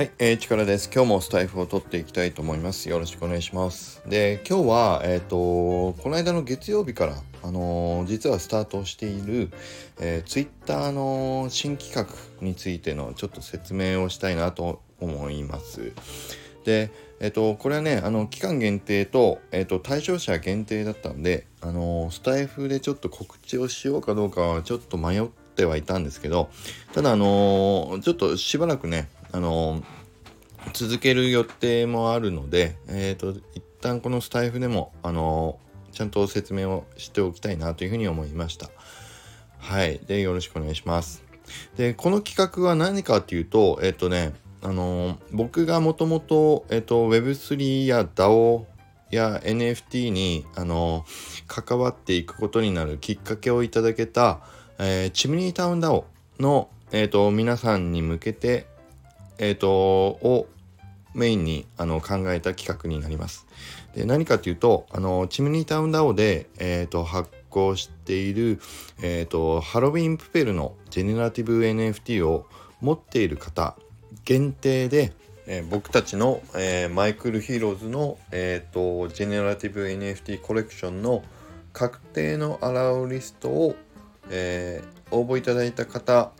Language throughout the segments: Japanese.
はい、えー、力です。今日もスタイフを取っていきたいと思います。よろしくお願いします。で、今日は、えっ、ー、と、この間の月曜日から、あのー、実はスタートしている、えー、Twitter の新企画についてのちょっと説明をしたいなと思います。で、えっ、ー、と、これはね、あの、期間限定と、えっ、と、対象者限定だったんで、あのスタイフでちょっと告知をしようかどうかはちょっと迷ってはいたんですけど、ただ、あのちょっとしばらくね、あの続ける予定もあるので、えっ、ー、と、一旦このスタイフでも、あのちゃんと説明をしておきたいなというふうに思いました。はい。で、よろしくお願いします。で、この企画は何かっていうと、えっ、ー、とね、あの僕がもともと、えっ、ー、と、Web3 や DAO や NFT に、あの関わっていくことになるきっかけをいただけた、えー、チムニータウン DAO の、えっ、と、皆さんに向けて、えーと、をメインにあの考えた企画になります。で何かというとあのチムニータウンダオで、えーと、発行している、えーと、ハロウィンプペルのジェネラティブ NFT を持っている方限定で、えー、僕たちの、えー、マイクルヒーローズの、えーと、ジェネラティブ NFT コレクションの確定のアラウリストを、えー、応募いただいた方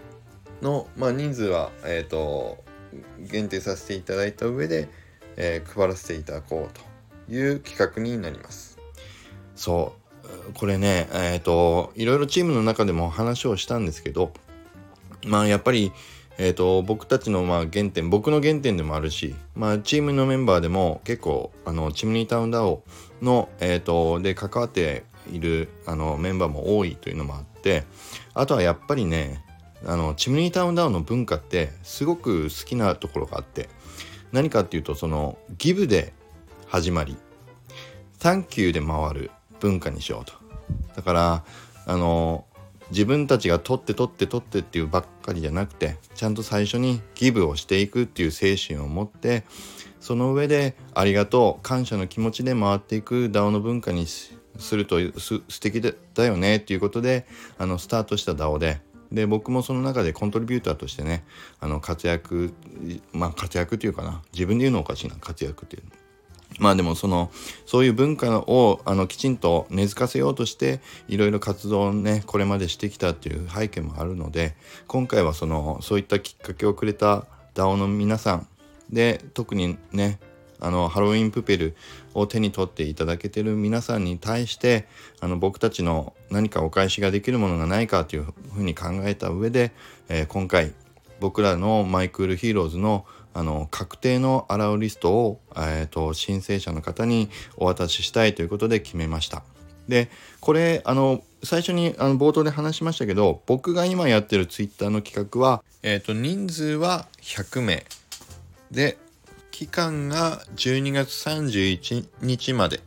の、まあ、人数は、えーと限定させていただいた上で、えー、配らせていただこうという企画になります。そうこれねえっ、ー、といろいろチームの中でも話をしたんですけどまあやっぱりえーと、僕たちのま原点僕の原点でもあるし、まあ、チームのメンバーでも結構あのチムニータウンダオの、えーと、で関わっているあのメンバーも多いというのもあってあとはやっぱりねあのチムニータウンダウンの文化ってすごく好きなところがあって何かっていうとそのギブで始まりサンキューで回る文化にしようと。だからあの自分たちが取って取って取ってっていうばっかりじゃなくてちゃんと最初にギブをしていくっていう精神を持ってその上でありがとう感謝の気持ちで回っていく DAO の文化にするとす素敵だよねっていうことであのスタートした DAO でで僕もその中でコントリビューターとしてねあの活躍まあ活躍っていうかな自分で言うのおかしいな活躍っていう。まあでもそのそういう文化をあのきちんと根付かせようとしていろいろ活動をねこれまでしてきたっていう背景もあるので今回はそのそういったきっかけをくれた DAO の皆さんで特にねあのハロウィンプペルを手に取っていただけてる皆さんに対してあの僕たちの何かお返しができるものがないかというふうに考えた上で、えー、今回僕らのマイクールヒーローズのあの確定の allowlist を、えーと、申請者の方にお渡ししたいということで決めました。でこれあの最初にあの冒頭で話しましたけど僕が今やってるツイッターの企画は、えーと人数は100名で期間が12月31日まで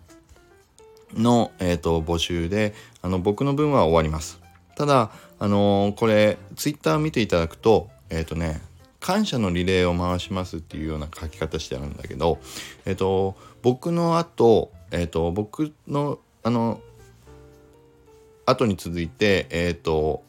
の、えーと、募集であの僕の分は終わります。ただ、あのー、これツイッター見ていただくとえっ、ー、とね感謝のリレーを回しますっていうような書き方してあるんだけど、えっ、ー、と僕の後、えっ、と僕のあの後に続いてえっ、と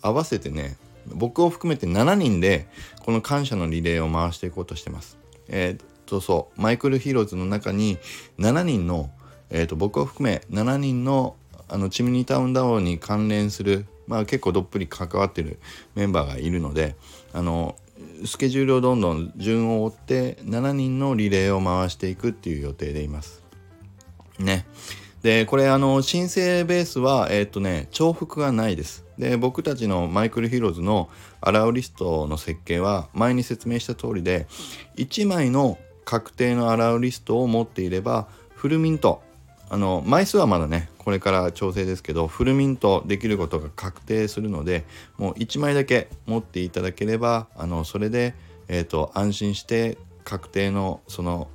合わせてね僕を含めて7人でこの感謝のリレーを回していこうとしてます。えー、っとそうマイクルヒーローズの中に7人の、えー、っと僕を含め7人のあのチムニタウンダウンに関連する、まあ、結構どっぷり関わってるメンバーがいるのであのスケジュールをどんどん順を追って7人のリレーを回していくっていう予定でいます。ね。で、これあの申請ベースは、えっ、とね、重複がないです。で、僕たちのマイクルヒローズのアラウリストの設計は前に説明した通りで、1枚の確定のアラウリストを持っていれば、フルミント、あの、枚数はまだね、これから調整ですけど、フルミントできることが確定するので、もう1枚だけ持っていただければ、あの、それで、えっ、と、安心して確定のその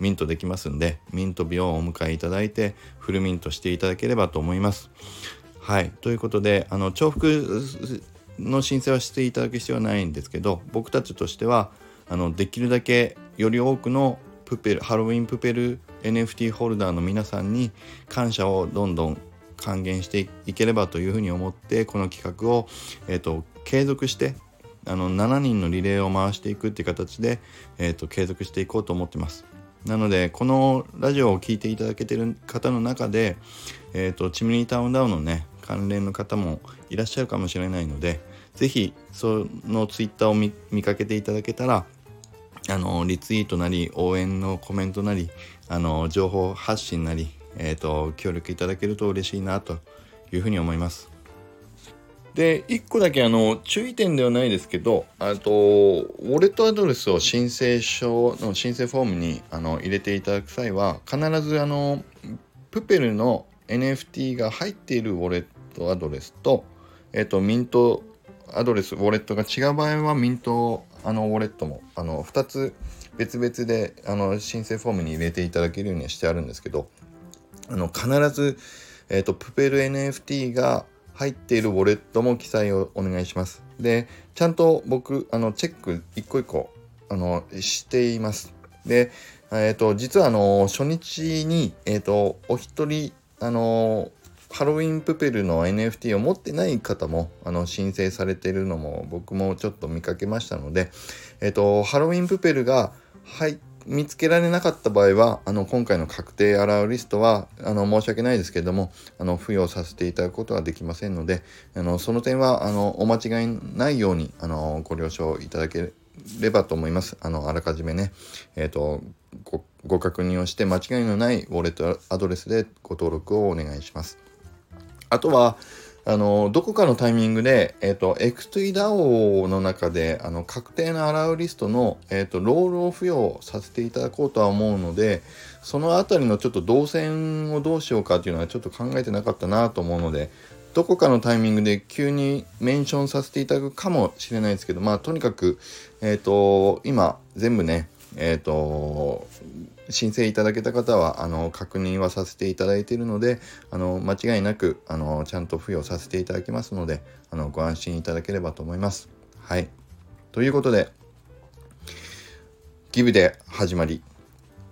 ミントできますんで、ミント日をお迎えいただいて、フルミントしていただければと思います。はい。ということで、あの、重複の申請はしていただく必要はないんですけど、僕たちとしては、あの、できるだけより多くのプペル、ハロウィンプペル NFT ホルダーの皆さんに感謝をどんどん還元していければというふうに思って、この企画を、え、ー、と、継続してあの7人のリレーを回していくっていう形で、えーと、継続していこうと思ってます。なのでこのラジオを聴いていただけてる方の中で、えーと、チムニータウンダウンのね関連の方もいらっしゃるかもしれないので是非そのツイッターを見かけていただけたらあのリツイートなり応援のコメントなりあの情報発信なり、えーと協力いただけると嬉しいなというふうに思います。で、1個だけあの、注意点ではないですけど、あと、ウォレットアドレスを申請書の申請フォームにあの入れていただく際は、必ずあの、プペルの NFT が入っているウォレットアドレスと、えっ、と、ミントアドレス、ウォレットが違う場合は、ミントあのウォレットも、あの、2つ別々であの申請フォームに入れていただけるようにしてあるんですけど、あの、必ず、えっ、と、プペル NFT が入っているウォレットも記載をお願いします。で、ちゃんと僕、あの、チェック一個一個、あの、しています。で、えっ、と、実はあの、初日に、えっ、と、お一人、あの、ハロウィンプペルの NFT を持ってない方もあの申請されているのも僕もちょっと見かけましたので、えっ、と、ハロウィンプペルが入って見つけられなかった場合はあの今回の確定アラウリストはあの申し訳ないですけれどもあの付与させていただくことはできませんのであのその点はあのお間違いないようにあのご了承いただければと思います。あのあらかじめね、えーと、ごご確認をして間違いのないウォレットアドレスでご登録をお願いします。あとはあの、どこかのタイミングで、えっ、ー、と、エクトゥイダオの中で、あの、確定の allowlist の、えっ、ー、と、ロールを付与させていただこうとは思うので、そのあたりのちょっと動線をどうしようかっていうのはちょっと考えてなかったなと思うので、どこかのタイミングで急にメンションさせていただくかもしれないですけど、まあ、とにかく、えっ、ー、と、今、全部ね、えっ、と、申請いただけた方はあの確認はさせていただいているのであの間違いなくあのちゃんと付与させていただきますのであのご安心いただければと思います。はい。ということでギブで始まり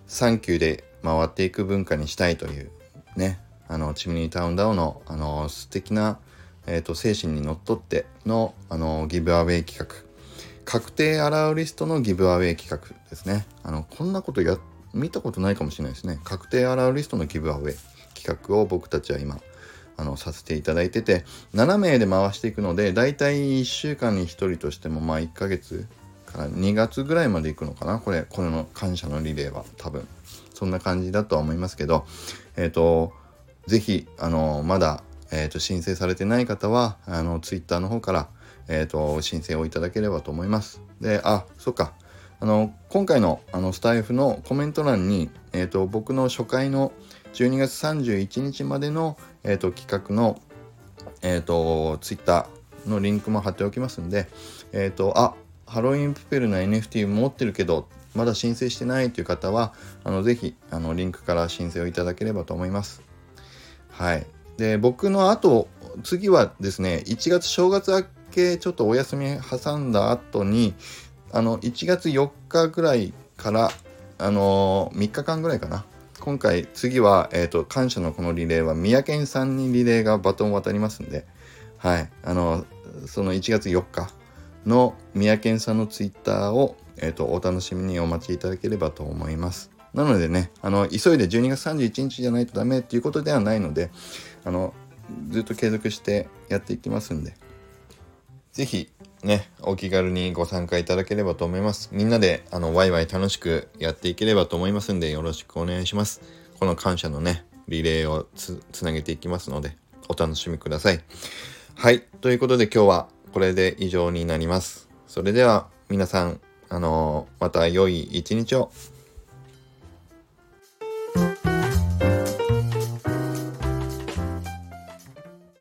サンキューで回っていく文化にしたいというねあのチムニータウンダウンのあの素敵な、えーと、精神にのっとってのあのギブアウェイ企画確定アラウリストのギブアウェイ企画ですね。あのこんなことやっ見たことないかもしれないですね。確定アラウリストのギブアウェイ。企画を僕たちは今あのさせていただいてて7名で回していくのでだいたい1週間に1人としてもまあ1ヶ月から2月ぐらいまで行くのかな。これこれの感謝のリレーは多分。そんな感じだとは思いますけどえっ、ー、と是非あのまだ、えーと、申請されてない方はあの Twitter の方から、えーと申請をいただければと思います。であそっか。あの今回のあのスタイフのコメント欄に、えーと、僕の初回の12月31日までの、えーと、企画の、えーと、ツイッターのリンクも貼っておきますんで、え、ー、と、あハロウィンプペルの NFT 持ってるけど、まだ申請してないという方は、あのぜひあのリンクから申請をいただければと思います。はい。で、僕の後、次はですね、1月正月明けちょっとお休み挟んだ後に、あの1月4日ぐらいからあの3日間ぐらいかな。今回次は、えーと、感謝のこのリレーは三宅さんにリレーがバトンを渡りますんで。はい。あのその1月4日の三宅さんのツイッターを、えーと、お楽しみにお待ちいただければと思います。なのでねあの急いで12月31日じゃないとダメっていうことではないのであのずっと継続してやっていきますんで。是非ね、お気軽にご参加いただければと思います。みんなで、あの、ワイワイ楽しくやっていければと思いますんで、よろしくお願いします。この感謝のね、リレーをつ、つなげていきますので、お楽しみください。はい。ということで今日はこれで以上になります。それでは、皆さん、あのー、また良い一日を。